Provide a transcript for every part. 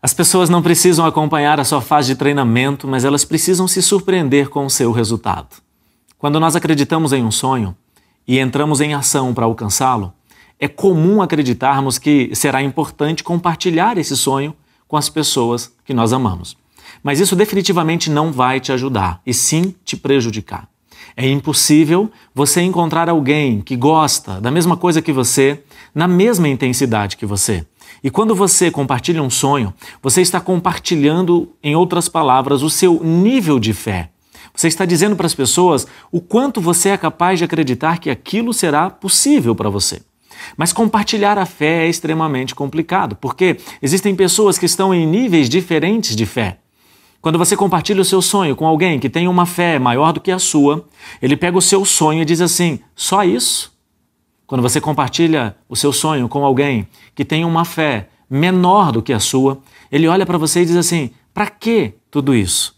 As pessoas não precisam acompanhar a sua fase de treinamento, mas elas precisam se surpreender com o seu resultado. Quando nós acreditamos em um sonho e entramos em ação para alcançá-lo, é comum acreditarmos que será importante compartilhar esse sonho com as pessoas que nós amamos. Mas isso definitivamente não vai te ajudar, e sim te prejudicar. É impossível você encontrar alguém que gosta da mesma coisa que você, na mesma intensidade que você. E quando você compartilha um sonho, você está compartilhando, em outras palavras, o seu nível de fé. Você está dizendo para as pessoas o quanto você é capaz de acreditar que aquilo será possível para você. Mas compartilhar a fé é extremamente complicado, porque existem pessoas que estão em níveis diferentes de fé. Quando você compartilha o seu sonho com alguém que tem uma fé maior do que a sua, ele pega o seu sonho e diz assim: só isso? Quando você compartilha o seu sonho com alguém que tem uma fé menor do que a sua, ele olha para você e diz assim: para que tudo isso?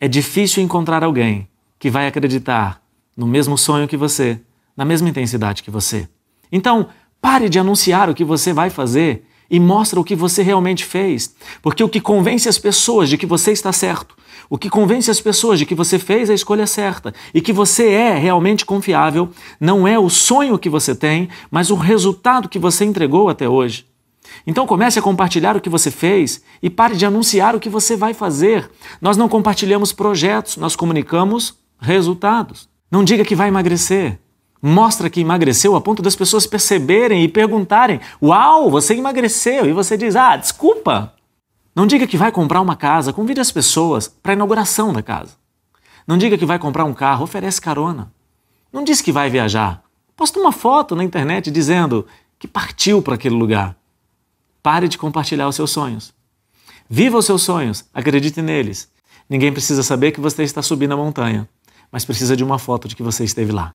É difícil encontrar alguém que vai acreditar no mesmo sonho que você, na mesma intensidade que você. Então, pare de anunciar o que você vai fazer e mostra o que você realmente fez. Porque o que convence as pessoas de que você está certo, o que convence as pessoas de que você fez a escolha certa e que você é realmente confiável, não é o sonho que você tem, mas o resultado que você entregou até hoje. Então comece a compartilhar o que você fez e pare de anunciar o que você vai fazer. Nós não compartilhamos projetos, nós comunicamos resultados. Não diga que vai emagrecer mostra que emagreceu a ponto das pessoas perceberem e perguntarem: Uau, você emagreceu! E você diz: Ah, desculpa! Não diga que vai comprar uma casa, convide as pessoas para a inauguração da casa. Não diga que vai comprar um carro, oferece carona. Não diz que vai viajar. Posta uma foto na internet dizendo que partiu para aquele lugar. Pare de compartilhar os seus sonhos. Viva os seus sonhos, acredite neles. Ninguém precisa saber que você está subindo a montanha, mas precisa de uma foto de que você esteve lá.